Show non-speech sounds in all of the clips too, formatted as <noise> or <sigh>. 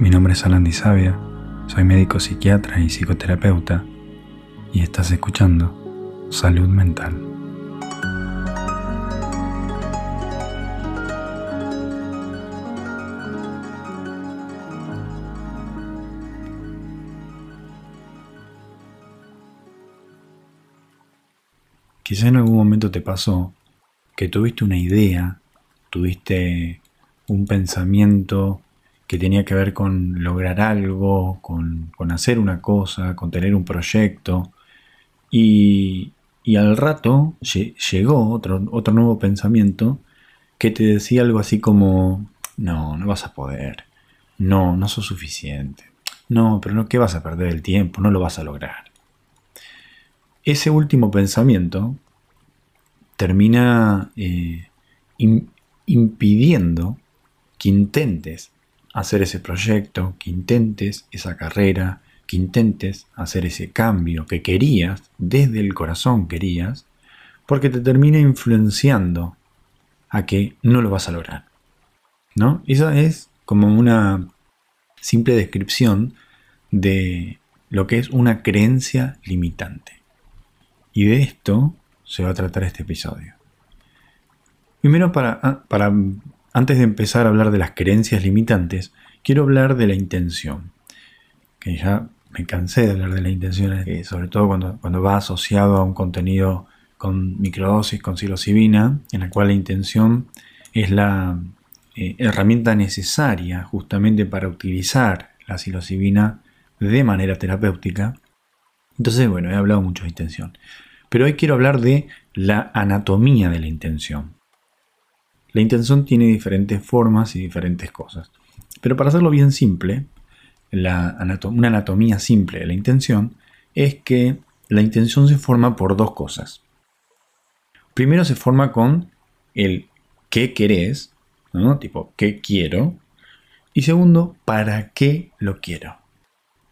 Mi nombre es Alan Sabia, soy médico psiquiatra y psicoterapeuta y estás escuchando Salud Mental. Quizá en algún momento te pasó que tuviste una idea, tuviste un pensamiento que tenía que ver con lograr algo, con, hacer una cosa, con tener un proyecto. Y, al rato llegó otro, otro nuevo pensamiento que te decía algo así como, no, no vas a poder, no, no sos suficiente, no, pero no, ¿qué vas a perder el tiempo? No lo vas a lograr. Ese último pensamiento termina eh, impidiendo que intentes hacer ese proyecto, que intentes esa carrera, que intentes hacer ese cambio que querías, desde el corazón querías, porque te termina influenciando a que no lo vas a lograr. ¿No? Esa es como una simple descripción de lo que es una creencia limitante. Y de esto se va a tratar este episodio. Primero, para, ah, para antes de empezar a hablar de las creencias limitantes, quiero hablar de la intención. Que ya me cansé de hablar de la intención, eh, sobre todo cuando, cuando va asociado a un contenido con microdosis, con psilocibina, en la cual la intención es la eh, herramienta necesaria justamente para utilizar la psilocibina de manera terapéutica. Entonces, bueno, he hablado mucho de intención. Pero hoy quiero hablar de la anatomía de la intención. La intención tiene diferentes formas y diferentes cosas. Pero para hacerlo bien simple, una anatomía simple de la intención es que la intención se forma por dos cosas. Primero se forma con el qué querés, ¿no? tipo qué quiero. Y segundo, para qué lo quiero.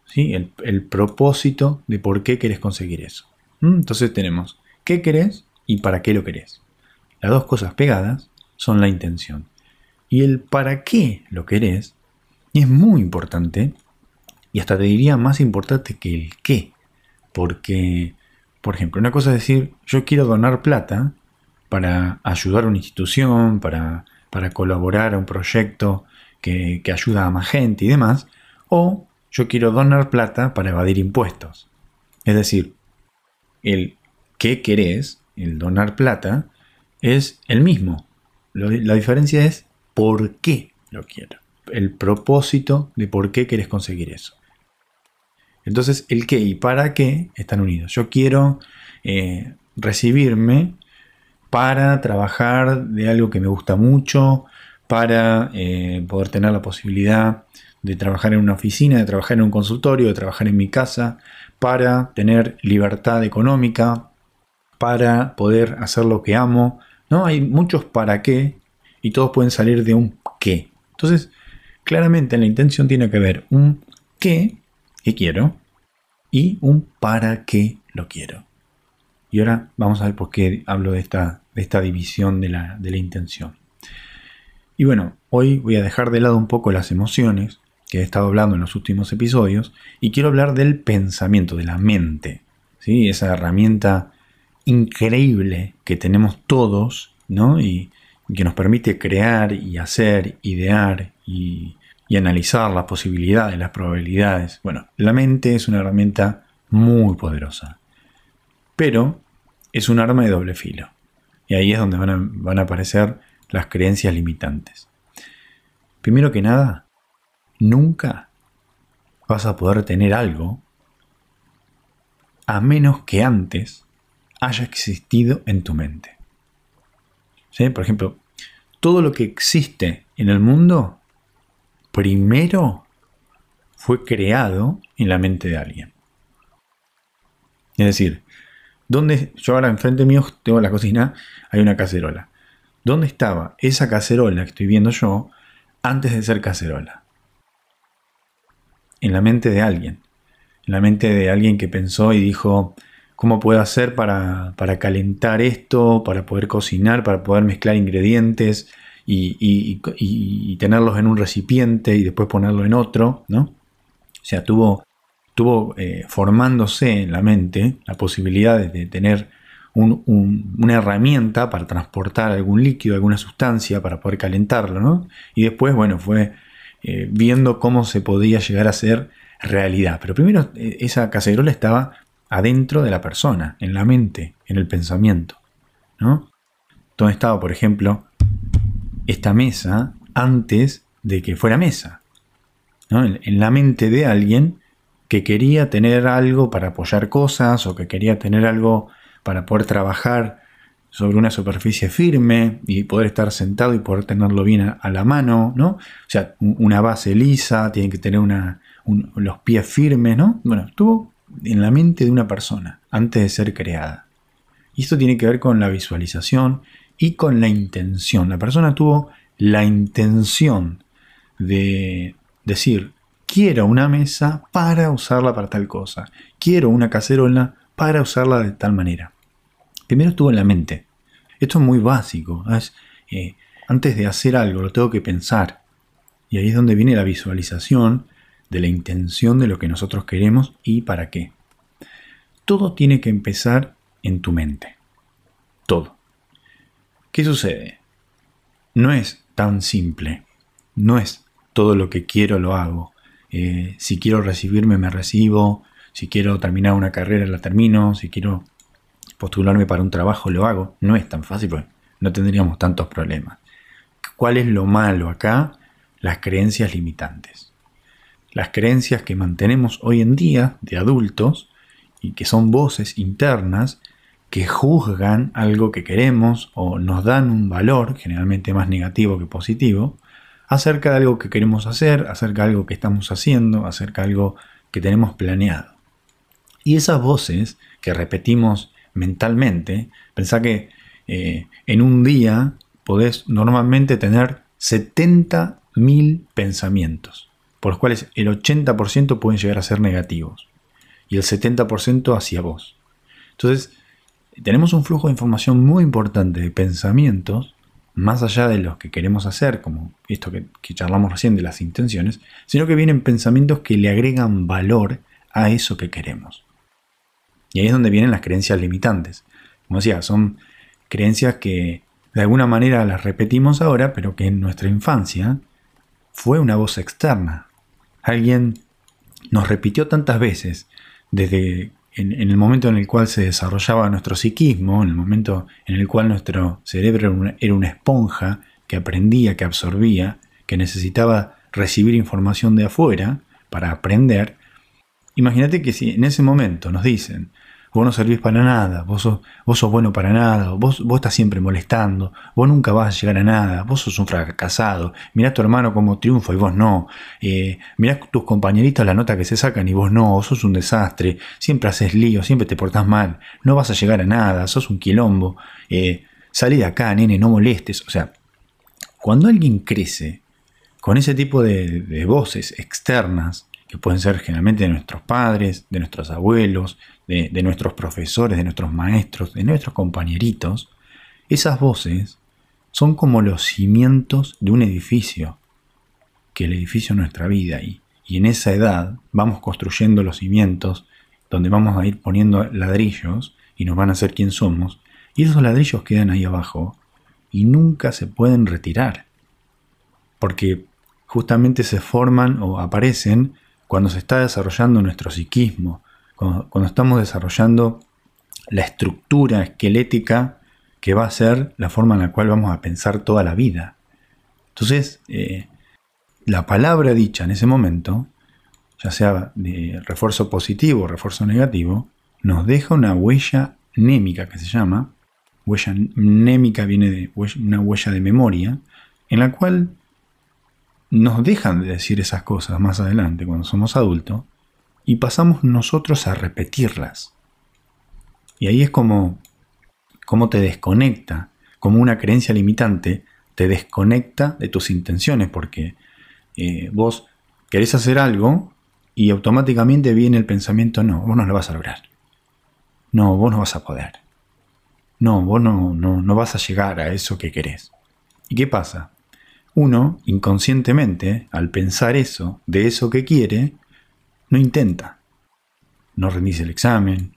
¿Sí? El, el propósito de por qué querés conseguir eso. Entonces tenemos qué querés y para qué lo querés. Las dos cosas pegadas son la intención. Y el para qué lo querés es muy importante y hasta te diría más importante que el qué. Porque, por ejemplo, una cosa es decir, yo quiero donar plata para ayudar a una institución, para, para colaborar a un proyecto que, que ayuda a más gente y demás, o yo quiero donar plata para evadir impuestos. Es decir, el qué querés, el donar plata, es el mismo. La diferencia es por qué lo quiero. El propósito de por qué quieres conseguir eso. Entonces, el qué y para qué están unidos. Yo quiero eh, recibirme para trabajar de algo que me gusta mucho, para eh, poder tener la posibilidad de trabajar en una oficina, de trabajar en un consultorio, de trabajar en mi casa, para tener libertad económica, para poder hacer lo que amo, ¿no? Hay muchos para qué y todos pueden salir de un qué. Entonces, claramente la intención tiene que ver un qué, que quiero, y un para qué lo quiero. Y ahora vamos a ver por qué hablo de esta, de esta división de la, de la intención. Y bueno, hoy voy a dejar de lado un poco las emociones que he estado hablando en los últimos episodios y quiero hablar del pensamiento, de la mente. ¿sí? Esa herramienta increíble que tenemos todos, ¿no? Y, que nos permite crear y hacer, idear y, analizar las posibilidades, las probabilidades. Bueno, la mente es una herramienta muy poderosa, pero es un arma de doble filo. Y ahí es donde van a aparecer las creencias limitantes. Primero que nada, nunca vas a poder tener algo a menos que antes haya existido en tu mente. Por ejemplo, todo lo que existe en el mundo, primero fue creado en la mente de alguien. Es decir, ¿dónde, yo ahora enfrente mío tengo la cocina, hay una cacerola. ¿Dónde estaba esa cacerola que estoy viendo yo antes de ser cacerola? En la mente de alguien. En la mente de alguien que pensó y dijo, cómo puedo hacer para, calentar esto, para poder cocinar, para poder mezclar ingredientes y, tenerlos en un recipiente y después ponerlo en otro, ¿no? O sea, tuvo, tuvo eh, formándose en la mente la posibilidad de, tener una herramienta para transportar algún líquido, alguna sustancia, para poder calentarlo, ¿no? Y después, bueno, fue eh, viendo cómo se podía llegar a ser realidad. Pero primero eh, esa cacerola estaba adentro de la persona, en la mente, en el pensamiento. ¿no? Donde estaba, por ejemplo, esta mesa antes de que fuera mesa. En, la mente de alguien que quería tener algo para apoyar cosas o que quería tener algo para poder trabajar sobre una superficie firme y poder estar sentado y poder tenerlo bien a, la mano, ¿no? O sea, una base lisa, tiene que tener una, los pies firmes, ¿no? Bueno, estuvo en la mente de una persona antes de ser creada. Y esto tiene que ver con la visualización y con la intención. La persona tuvo la intención de decir, quiero una mesa para usarla para tal cosa, quiero una cacerola para usarla de tal manera. Primero estuvo en la mente. Esto es muy básico. Eh, antes de hacer algo lo tengo que pensar. Y ahí es donde viene la visualización de la intención de lo que nosotros queremos y para qué. Todo tiene que empezar en tu mente. Todo. ¿Qué sucede? No es tan simple. No es todo lo que quiero lo hago. Eh, si quiero recibirme, me recibo. Si quiero terminar una carrera, la termino. Si quiero postularme para un trabajo, lo hago. No es tan fácil porque no tendríamos tantos problemas. ¿Cuál es lo malo acá? Las creencias limitantes las creencias que mantenemos hoy en día de adultos y que son voces internas que juzgan algo que queremos o nos dan un valor, generalmente más negativo que positivo, acerca de algo que queremos hacer, acerca de algo que estamos haciendo, acerca de algo que tenemos planeado. Y esas voces que repetimos mentalmente, pensá que eh, en un día podés normalmente tener 70.000 pensamientos por los cuales el 80% pueden llegar a ser negativos y el 70% hacia vos. Entonces, tenemos un flujo de información muy importante de pensamientos, más allá de los que queremos hacer, como esto que, charlamos recién de las intenciones, sino que vienen pensamientos que le agregan valor a eso que queremos. Y ahí es donde vienen las creencias limitantes. Como decía, son creencias que de alguna manera las repetimos ahora, pero que en nuestra infancia fue una voz externa, alguien nos repitió tantas veces, desde en, el momento en el cual se desarrollaba nuestro psiquismo, en el momento en el cual nuestro cerebro era una, esponja que aprendía, que absorbía, que necesitaba recibir información de afuera para aprender, imagínate que si en ese momento nos dicen, vos no servís para nada, vos sos, vos sos bueno para nada, vos, vos estás siempre molestando, vos nunca vas a llegar a nada, vos sos un fracasado, mirá tu hermano como triunfa y vos no, eh, tus compañeritos la nota que se sacan y vos no, vos sos un desastre, siempre haces lío, siempre te portás mal, no vas a llegar a nada, sos un quilombo, eh, salí de acá, nene, no molestes, o sea, cuando alguien crece con ese tipo de voces externas, que pueden ser generalmente de nuestros padres, de nuestros abuelos, de, nuestros profesores, de nuestros maestros, de nuestros compañeritos, esas voces son como los cimientos de un edificio, que el edificio es nuestra vida y, y en esa edad vamos construyendo los cimientos donde vamos a ir poniendo ladrillos y nos van a hacer quien somos, y esos ladrillos quedan ahí abajo y nunca se pueden retirar, porque justamente se forman o aparecen cuando se está desarrollando nuestro psiquismo, cuando, estamos desarrollando la estructura esquelética que va a ser la forma en la cual vamos a pensar toda la vida. Entonces, eh, la palabra dicha en ese momento, ya sea de refuerzo positivo o refuerzo negativo, nos deja una huella némica que se llama, huella némica viene de una huella de memoria, en la cual nos dejan de decir esas cosas más adelante cuando somos adultos y pasamos nosotros a repetirlas. Y ahí es como, como te desconecta, como una creencia limitante te desconecta de tus intenciones, porque eh, vos querés hacer algo y automáticamente viene el pensamiento, no, vos no lo vas a lograr. No, vos no vas a poder. No, vos no, no, no vas a llegar a eso que querés. ¿Y qué pasa? uno inconscientemente, al pensar eso, de eso que quiere, no intenta. No rendís el examen,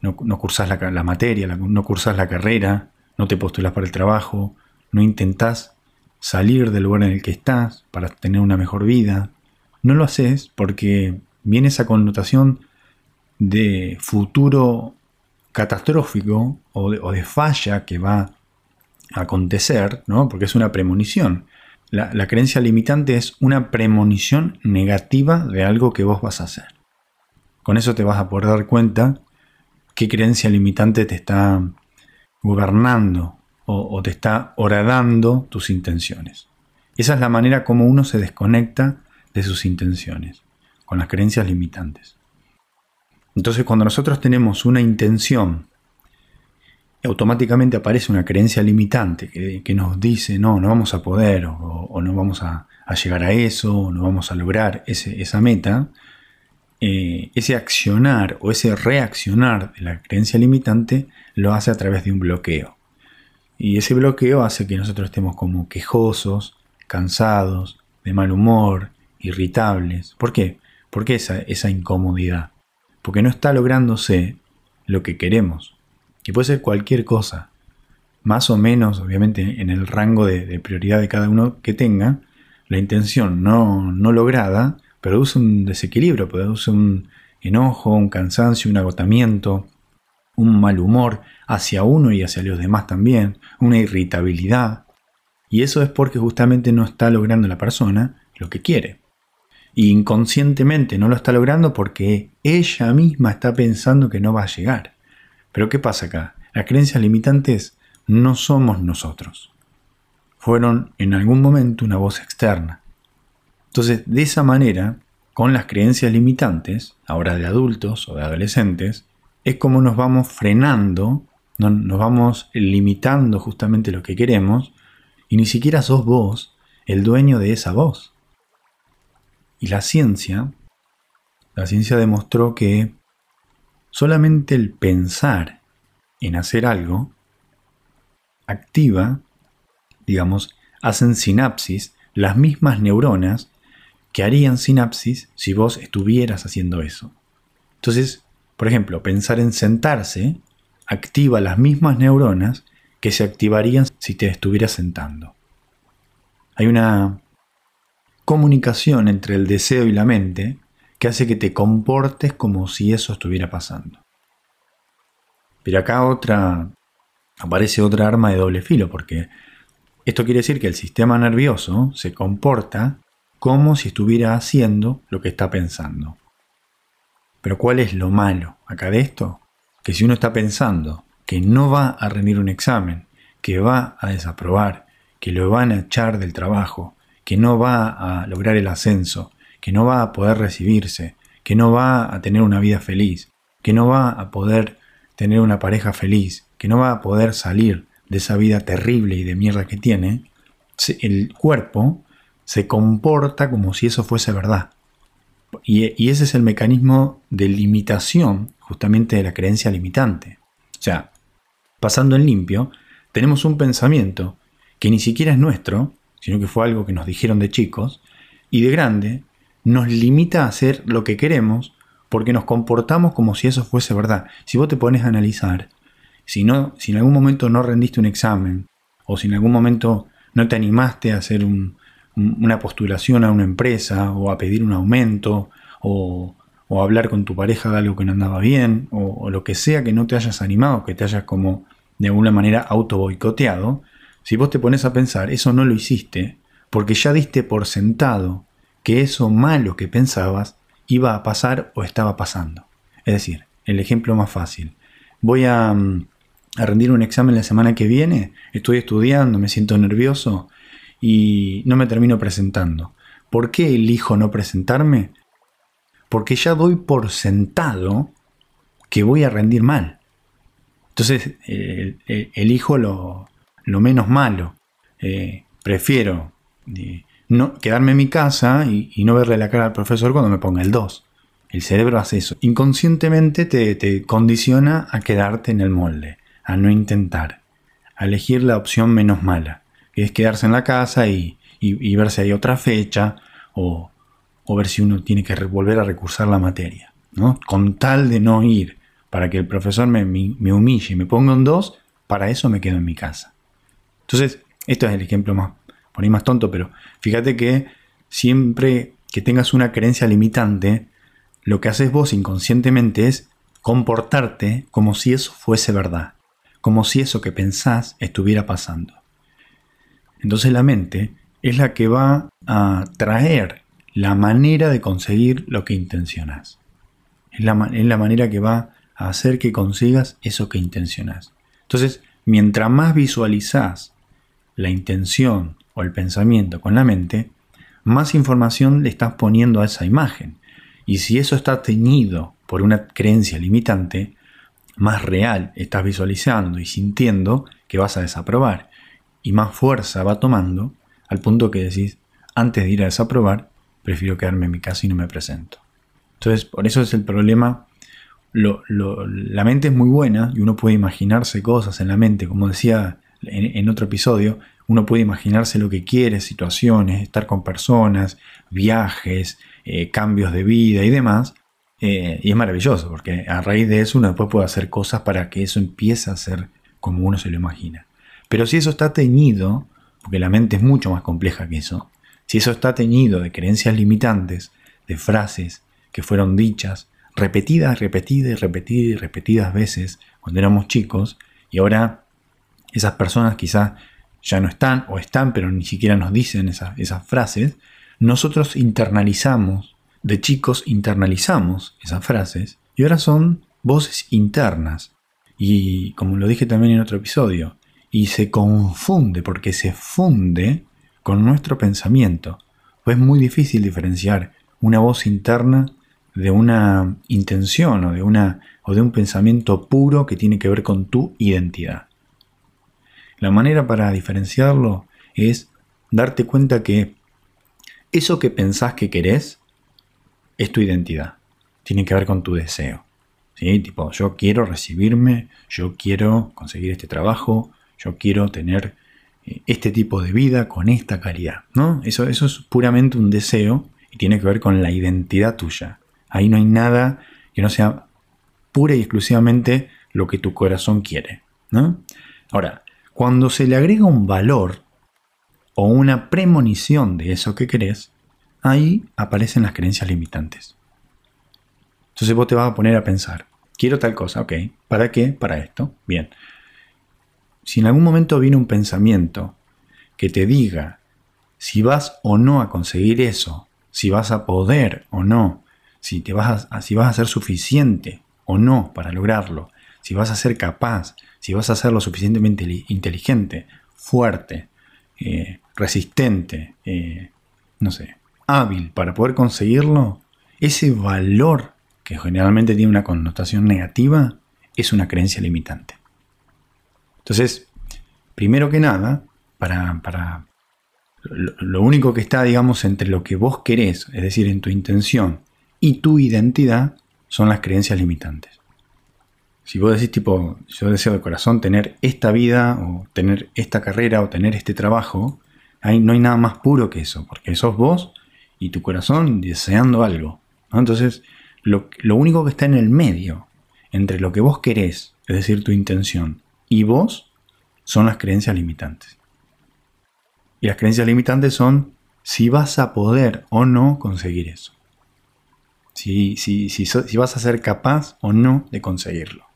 no, no cursás la, materia, no cursás la carrera, no te postulas para el trabajo, no intentás salir del lugar en el que estás para tener una mejor vida. No lo haces porque viene esa connotación de futuro catastrófico o de, o de falla que va acontecer, ¿no? porque es una premonición. La, creencia limitante es una premonición negativa de algo que vos vas a hacer. Con eso te vas a poder dar cuenta qué creencia limitante te está gobernando o, o te está horadando tus intenciones. Esa es la manera como uno se desconecta de sus intenciones, con las creencias limitantes. Entonces cuando nosotros tenemos una intención automáticamente aparece una creencia limitante que, nos dice, no, no vamos a poder, o, no vamos a, llegar a eso, o no vamos a lograr esa meta, eh, ese accionar o ese reaccionar de la creencia limitante lo hace a través de un bloqueo. Y ese bloqueo hace que nosotros estemos como quejosos, cansados, de mal humor, irritables. ¿Por qué? ¿Por qué esa, esa incomodidad? Porque no está lográndose lo que queremos. Y puede ser cualquier cosa. Más o menos, obviamente, en el rango de, prioridad de cada uno que tenga, la intención no, no lograda produce un desequilibrio, produce un enojo, un cansancio, un agotamiento, un mal humor hacia uno y hacia los demás también, una irritabilidad. Y eso es porque justamente no está logrando la persona lo que quiere. Y inconscientemente no lo está logrando porque ella misma está pensando que no va a llegar. Pero ¿qué pasa acá? Las creencias limitantes no somos nosotros. Fueron en algún momento una voz externa. Entonces, de esa manera, con las creencias limitantes, ahora de adultos o de adolescentes, es como nos vamos frenando, nos vamos limitando justamente lo que queremos, y ni siquiera sos vos el dueño de esa voz. Y la ciencia, la ciencia demostró que Solamente el pensar en hacer algo activa, digamos, hacen sinapsis las mismas neuronas que harían sinapsis si vos estuvieras haciendo eso. Entonces, por ejemplo, pensar en sentarse activa las mismas neuronas que se activarían si te estuvieras sentando. Hay una comunicación entre el deseo y la mente que hace que te comportes como si eso estuviera pasando. Pero acá otra aparece otra arma de doble filo, porque esto quiere decir que el sistema nervioso se comporta como si estuviera haciendo lo que está pensando. Pero ¿cuál es lo malo acá de esto? Que si uno está pensando que no va a rendir un examen, que va a desaprobar, que lo van a echar del trabajo, que no va a lograr el ascenso, que no va a poder recibirse, que no va a tener una vida feliz, que no va a poder tener una pareja feliz, que no va a poder salir de esa vida terrible y de mierda que tiene, el cuerpo se comporta como si eso fuese verdad. Y, ese es el mecanismo de limitación justamente de la creencia limitante. O sea, pasando en limpio, tenemos un pensamiento que ni siquiera es nuestro, sino que fue algo que nos dijeron de chicos, y de grande nos limita a hacer lo que queremos porque nos comportamos como si eso fuese verdad. Si vos te pones a analizar, si, no, si en algún momento no rendiste un examen, o si en algún momento no te animaste a hacer una postulación a una empresa, o a pedir un aumento, o, o hablar con tu pareja de algo que no andaba bien, o, o, lo que sea que no te hayas animado, que te hayas como de alguna manera auto boicoteado, si vos te pones a pensar, eso no lo hiciste, porque ya diste por sentado que eso malo que pensabas iba a pasar o estaba pasando. Es decir, el ejemplo más fácil. Voy a, mm, a rendir un examen la semana que viene, estoy estudiando, me siento nervioso y no me termino presentando. ¿Por qué elijo no presentarme? Porque ya doy por sentado que voy a rendir mal. Entonces elijo lo, lo, menos malo. Eh, prefiero eh, no, quedarme en mi casa y, no verle la cara al profesor cuando me ponga el 2. El cerebro hace eso. Inconscientemente te, te condiciona a quedarte en el molde, a no intentar, a elegir la opción menos mala, que es quedarse en la casa y, y, ver si hay otra fecha o, ver si uno tiene que volver a recursar la materia. ¿no? Con tal de no ir para que el profesor me, me humille y me ponga un 2, para eso me quedo en mi casa. Entonces, esto es el ejemplo más, por más tonto, pero fíjate que siempre que tengas una creencia limitante, lo que haces vos inconscientemente es comportarte como si eso fuese verdad, como si eso que pensás estuviera pasando. Entonces la mente es la que va a traer la manera de conseguir lo que intencionas. Es la, es la manera que va a hacer que consigas eso que intencionas. Entonces, mientras más visualizás la intención o el pensamiento con la mente, más información le estás poniendo a esa imagen. Y si eso está teñido por una creencia limitante, más real estás visualizando y sintiendo que vas a desaprobar. Y más fuerza va tomando al punto que decís, antes de ir a desaprobar, prefiero quedarme en mi casa y no me presento. Entonces, por eso es el problema. la mente es muy buena y uno puede imaginarse cosas en la mente, como decía en, otro episodio, uno puede imaginarse lo que quiere, situaciones, estar con personas, viajes, eh, cambios de vida y demás. Eh, y es maravilloso, porque a raíz de eso uno después puede hacer cosas para que eso empiece a ser como uno se lo imagina. Pero si eso está teñido, porque la mente es mucho más compleja que eso, si eso está teñido de creencias limitantes, de frases que fueron dichas repetidas, repetidas y repetidas y repetidas veces cuando éramos chicos, y ahora esas personas quizás ya no están o están, pero ni siquiera nos dicen esas, frases, nosotros internalizamos, de chicos internalizamos esas frases y ahora son voces internas. Y como lo dije también en otro episodio, y se confunde porque se funde con nuestro pensamiento. Pues es muy difícil diferenciar una voz interna de una intención o de, una, o de un pensamiento puro que tiene que ver con tu identidad. La manera para diferenciarlo es darte cuenta que eso que pensás que querés es tu identidad. Tiene que ver con tu deseo. ¿sí? Tipo, yo quiero recibirme, yo quiero conseguir este trabajo, yo quiero tener eh, este tipo de vida con esta calidad. ¿no? Eso, eso es puramente un deseo y tiene que ver con la identidad tuya. Ahí no hay nada que no sea pura y exclusivamente lo que tu corazón quiere. ¿no? Ahora, cuando se le agrega un valor o una premonición de eso que querés, ahí aparecen las creencias limitantes. Entonces vos te vas a poner a pensar, quiero tal cosa, ok, ¿para qué? Para esto, bien. Si en algún momento viene un pensamiento que te diga si vas o no a conseguir eso, si vas a poder o no, si, te vas a, si vas a ser suficiente o no para lograrlo, si vas a ser capaz, si vas a ser lo suficientemente inteligente, fuerte, eh, resistente, eh, no sé, hábil para poder conseguirlo, ese valor que generalmente tiene una connotación negativa es una creencia limitante. Entonces, primero que nada, para, para lo, lo único que está, digamos, entre lo que vos querés, es decir, en tu intención, y tu identidad, son las creencias limitantes. Si vos decís tipo, yo deseo de corazón tener esta vida o tener esta carrera o tener este trabajo, ahí no hay nada más puro que eso, porque sos vos y tu corazón deseando algo. Entonces, lo, lo único que está en el medio, entre lo que vos querés, es decir, tu intención, y vos, son las creencias limitantes. Y las creencias limitantes son si vas a poder o no conseguir eso. Si, si, si, si vas a ser capaz o no de conseguirlo.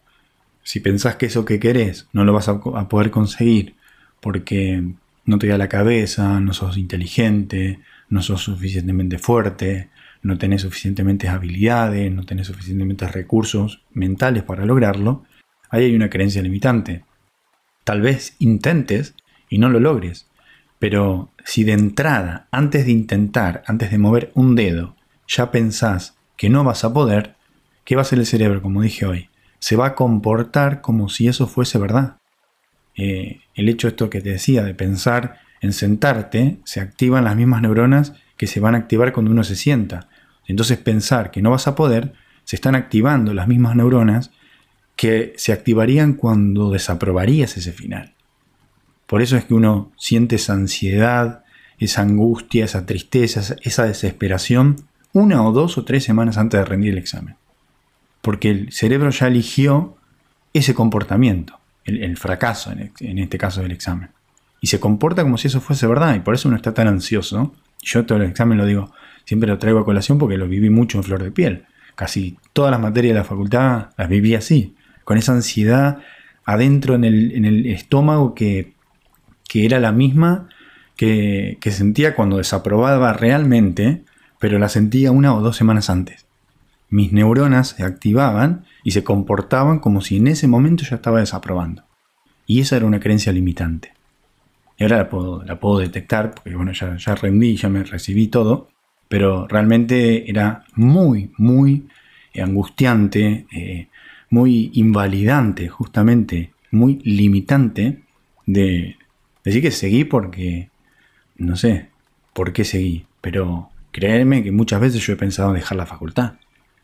Si pensás que eso que querés no lo vas a, poder conseguir porque no te da la cabeza, no sos inteligente, no sos suficientemente fuerte, no tenés suficientemente habilidades, no tenés suficientemente recursos mentales para lograrlo, ahí hay una creencia limitante. Tal vez intentes y no lo logres, pero si de entrada, antes de intentar, antes de mover un dedo, ya pensás que no vas a poder, ¿qué va a hacer el cerebro, como dije hoy? Se va a comportar como si eso fuese verdad. Eh, el hecho esto que te decía de pensar en sentarte, se activan las mismas neuronas que se van a activar cuando uno se sienta. Entonces pensar que no vas a poder, se están activando las mismas neuronas que se activarían cuando desaprobarías ese final. Por eso es que uno siente esa ansiedad, esa angustia, esa tristeza, esa desesperación una o dos o tres semanas antes de rendir el examen. Porque el cerebro ya eligió ese comportamiento, el, fracaso en, este caso del examen. Y se comporta como si eso fuese verdad y por eso uno está tan ansioso. Yo todo el examen lo digo, siempre lo traigo a colación porque lo viví mucho en flor de piel. Casi todas las materias de la facultad las viví así, con esa ansiedad adentro en el, estómago que, era la misma que, que sentía cuando desaprobaba realmente pero la sentía una o dos semanas antes. Mis neuronas se activaban y se comportaban como si en ese momento ya estaba desaprobando. Y esa era una creencia limitante. Y ahora la puedo, detectar, porque bueno, ya, ya rendí, ya me recibí todo, pero realmente era muy, muy angustiante, eh, muy invalidante, justamente, muy limitante de decir que seguí porque, no sé por qué seguí, pero Créeme que muchas veces yo he pensado en dejar la facultad.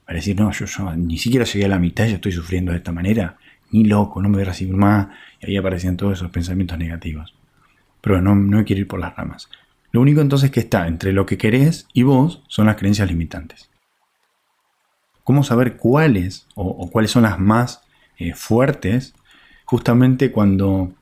Para decir, no, yo, ni siquiera llegué a la mitad ya estoy sufriendo de esta manera. Ni loco, no me voy a recibir más. Y ahí aparecían todos esos pensamientos negativos. Pero no, no quiero ir por las ramas. Lo único entonces que está entre lo que querés y vos son las creencias limitantes. ¿Cómo saber cuáles o, cuáles son las más eh, fuertes? Justamente cuando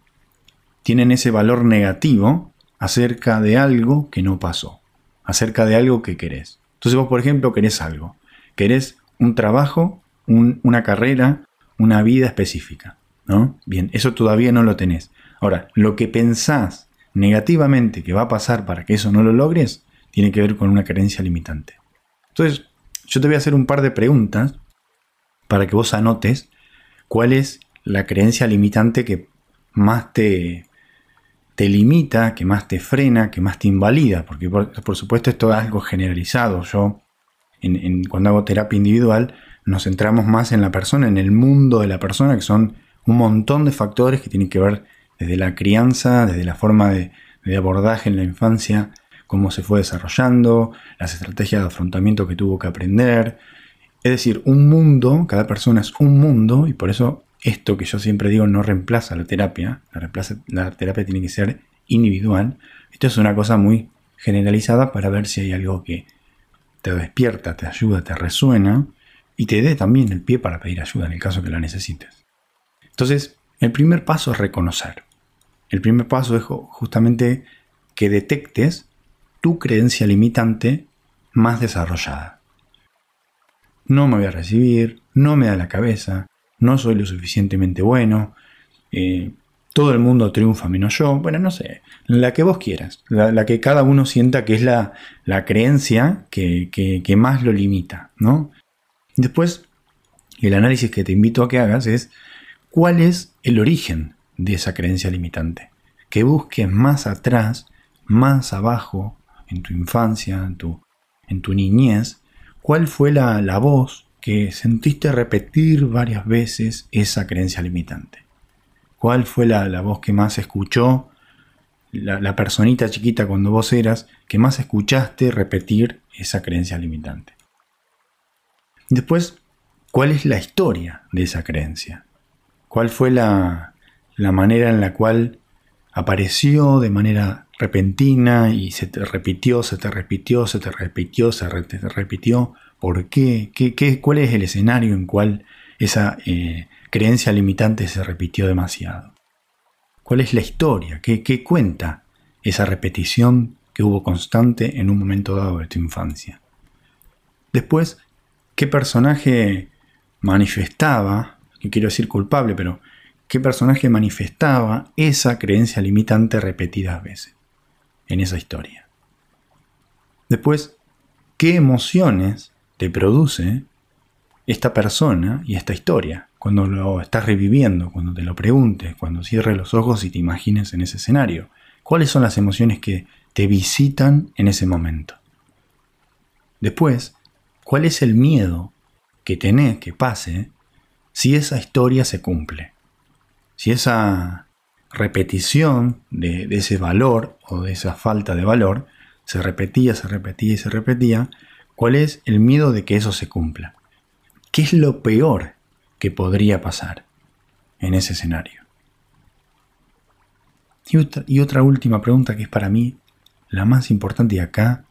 tienen ese valor negativo acerca de algo que no pasó acerca de algo que querés. Entonces vos, por ejemplo, querés algo. Querés un trabajo, una carrera, una vida específica. ¿no? Bien, eso todavía no lo tenés. Ahora, lo que pensás negativamente que va a pasar para que eso no lo logres, tiene que ver con una creencia limitante. Entonces, yo te voy a hacer un par de preguntas para que vos anotes cuál es la creencia limitante que más te, te limita, que más te frena, que más te invalida, porque por, supuesto esto es algo generalizado. Yo, cuando hago terapia individual, nos centramos más en la persona, en el mundo de la persona, que son un montón de factores que tienen que ver desde la crianza, desde la forma de abordaje en la infancia, cómo se fue desarrollando, las estrategias de afrontamiento que tuvo que aprender. Es decir, un mundo, cada persona es un mundo y por eso esto que yo siempre digo no reemplaza la terapia, la, terapia tiene que ser individual. Esto es una cosa muy generalizada para ver si hay algo que te despierta, te ayuda, te resuena y te dé también el pie para pedir ayuda en el caso que la necesites. Entonces, el primer paso es reconocer. El primer paso es justamente que detectes tu creencia limitante más desarrollada. No me voy a recibir, no me da la cabeza, no soy lo suficientemente bueno, eh, todo el mundo triunfa menos yo, bueno, no sé, la que vos quieras, la, que cada uno sienta que es la, creencia que, que, más lo limita, ¿no? Después, el análisis que te invito a que hagas es cuál es el origen de esa creencia limitante. Que busques más atrás, más abajo, en tu infancia, en tu, en tu niñez, cuál fue la, la voz que sentiste repetir varias veces esa creencia limitante? ¿Cuál fue la, voz que más escuchó, la, personita chiquita cuando vos eras, que más escuchaste repetir esa creencia limitante? Después, ¿cuál es la historia de esa creencia? ¿Cuál fue la, la manera en la cual apareció de manera repentina y se te repitió, se te repitió, se te repitió, se repitió ¿Por qué? ¿Qué, cuál es el escenario en cual esa eh, creencia limitante se repitió demasiado? ¿Cuál es la historia? ¿Qué, ¿Qué cuenta esa repetición que hubo constante en un momento dado de tu infancia? Después, ¿qué personaje manifestaba, que quiero decir culpable, pero qué personaje manifestaba esa creencia limitante repetidas veces en esa historia? Después, ¿qué emociones te produce esta persona y esta historia. Cuando lo estás reviviendo, cuando te lo preguntes, cuando cierres los ojos y te imagines en ese escenario. ¿Cuáles son las emociones que te visitan en ese momento? Después, ¿cuál es el miedo que tenés que pase si esa historia se cumple? Si esa repetición de, ese valor o de esa falta de valor se repetía, se repetía y se repetía, ¿Cuál es el miedo de que eso se cumpla? ¿Qué es lo peor podría pasar en ese escenario? Y otra, última pregunta que es para mí la más importante y acá,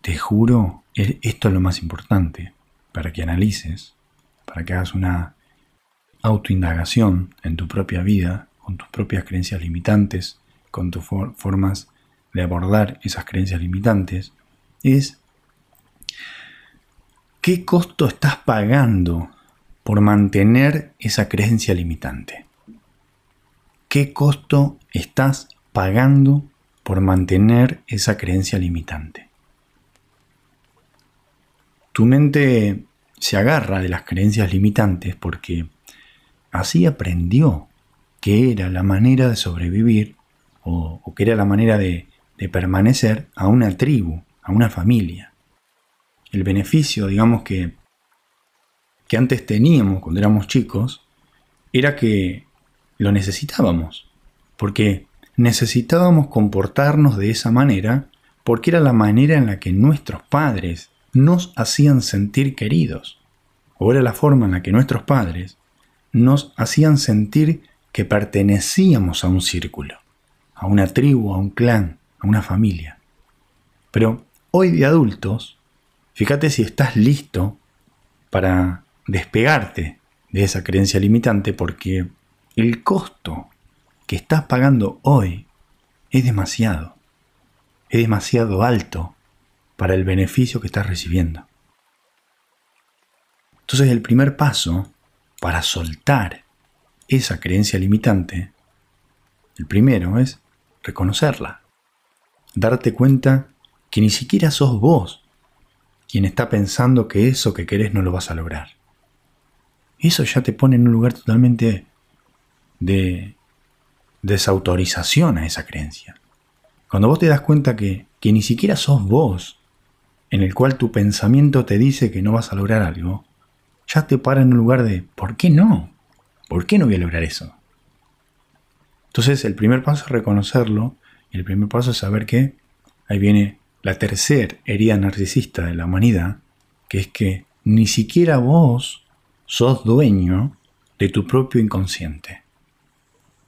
te juro, esto es lo más importante para que analices, para que hagas una autoindagación en tu propia vida, con tus propias creencias limitantes, con tus formas de abordar esas creencias limitantes, es qué costo estás pagando por mantener esa creencia limitante. ¿Qué costo estás pagando por mantener esa creencia limitante? Tu mente se agarra de las creencias limitantes porque así aprendió que era la manera de sobrevivir o, que era la manera de, de permanecer a una tribu, a una familia. El beneficio, digamos que, que antes teníamos cuando éramos chicos, era que lo necesitábamos, porque necesitábamos comportarnos de esa manera, porque era la manera en la que nuestros padres nos hacían sentir queridos, o era la forma en la que nuestros padres nos hacían sentir que pertenecíamos a un círculo, a una tribu, a un clan, a una familia. Pero hoy de adultos, fíjate si estás listo para despegarte de esa creencia limitante porque el costo que estás pagando hoy es demasiado, es demasiado alto para el beneficio que estás recibiendo. Entonces el primer paso para soltar esa creencia limitante, el primero es reconocerla, darte cuenta que ni siquiera sos vos quien está pensando que eso que querés no lo vas a lograr. Eso ya te pone en un lugar totalmente de desautorización a esa creencia. Cuando vos te das cuenta que, que ni siquiera sos vos, en el cual tu pensamiento te dice que no vas a lograr algo, ya te para en un lugar de ¿por qué no? ¿Por qué no voy a lograr eso? Entonces el primer paso es reconocerlo y el primer paso es saber que ahí viene la tercera herida narcisista de la humanidad, que es que ni siquiera vos sos dueño de tu propio inconsciente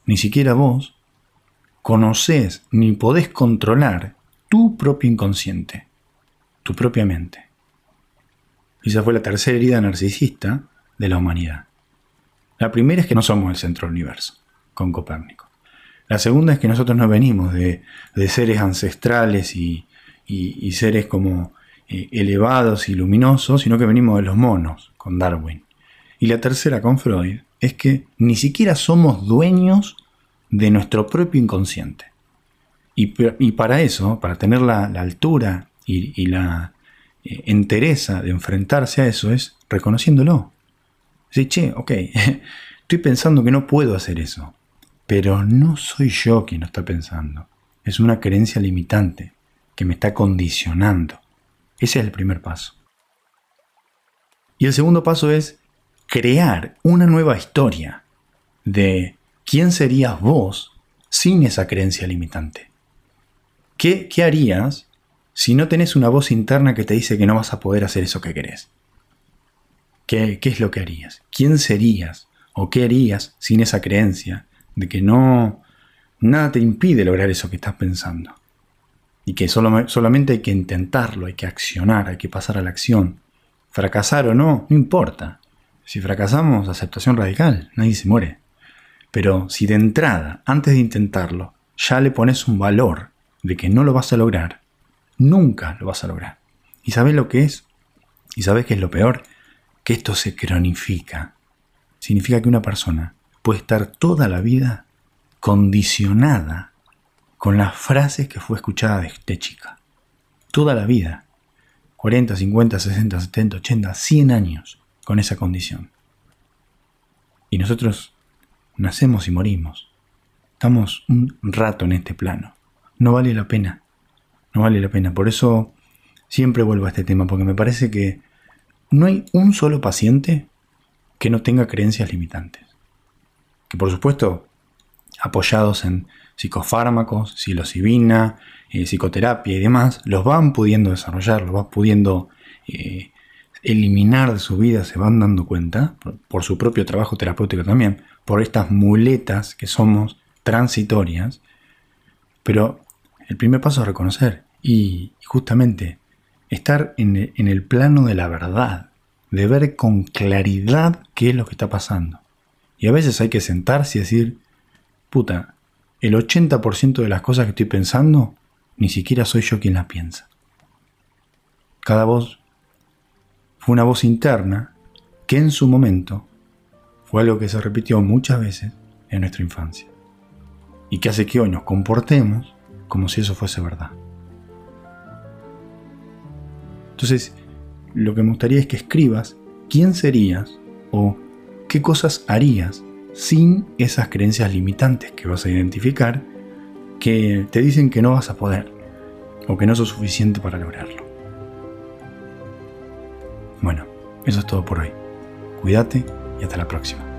ni siquiera vos, conocés ni podés controlar tu propio inconsciente, tu propia mente. Esa fue la tercera herida narcisista de la humanidad. La primera es que no somos el centro del universo, con Copérnico. La segunda es que nosotros no venimos de, seres ancestrales y, seres como eh, elevados y luminosos, sino que venimos de los monos, con Darwin. Y la tercera, con Freud, es que ni siquiera somos dueños de nuestro propio inconsciente. Y, para eso, para tener la, altura y, la eh, entereza de enfrentarse a eso, es reconociéndolo. Decir, che, ok, <laughs> estoy pensando que no puedo hacer eso, pero no soy yo quien lo está pensando. Es una creencia limitante que me está condicionando. Ese es el primer paso. Y el segundo paso es crear una nueva historia de quién serías vos sin esa creencia limitante. ¿Qué, qué harías si no tenés una voz interna que te dice que no vas a poder hacer eso que querés? ¿Qué, ¿Qué, es lo que harías? ¿Quién serías o qué harías sin esa creencia de que no nada te impide lograr eso que estás pensando? Y que solo, solamente hay que intentarlo, hay que accionar, hay que pasar a la acción. Fracasar o no, no importa. Si fracasamos, aceptación radical, nadie se muere. Pero si de entrada, antes de intentarlo, ya le pones un valor de que no lo vas a lograr, nunca lo vas a lograr. ¿Y sabes lo que es? ¿Y sabes qué es lo peor? Que esto se cronifica. Significa que una persona puede estar toda la vida condicionada con las frases que fue escuchada de, chica. Toda la vida. 40, 50, 60, 70, 80, 100 años con esa condición. Y nosotros nacemos y morimos. Estamos un rato en este plano. No vale la pena. No vale la pena. Por eso siempre vuelvo a este tema, porque me parece que no hay un solo paciente que no tenga creencias limitantes. Que por supuesto, apoyados en psicofármacos, psilocibina, eh, psicoterapia y demás, los van pudiendo desarrollar, los van pudiendo eh, eliminar de su vida, se van dando cuenta, por su propio trabajo terapéutico también, por estas muletas que somos transitorias, pero el primer paso es reconocer y justamente estar en el plano de la verdad, de ver con claridad qué es lo que está pasando. Y a veces hay que sentarse y decir, puta, el 80% de las cosas que estoy pensando, ni siquiera soy yo quien las piensa. Cada voz fue una voz interna que en su momento fue algo que se repitió muchas veces en nuestra infancia y que hace que hoy nos comportemos como si eso fuese verdad. Entonces, lo que me gustaría es que escribas quién serías o qué cosas harías sin esas creencias limitantes que vas a identificar que te dicen que no vas a poder o que no sos suficiente para lograrlo. Bueno, eso es todo por hoy. Cuídate y hasta la próxima.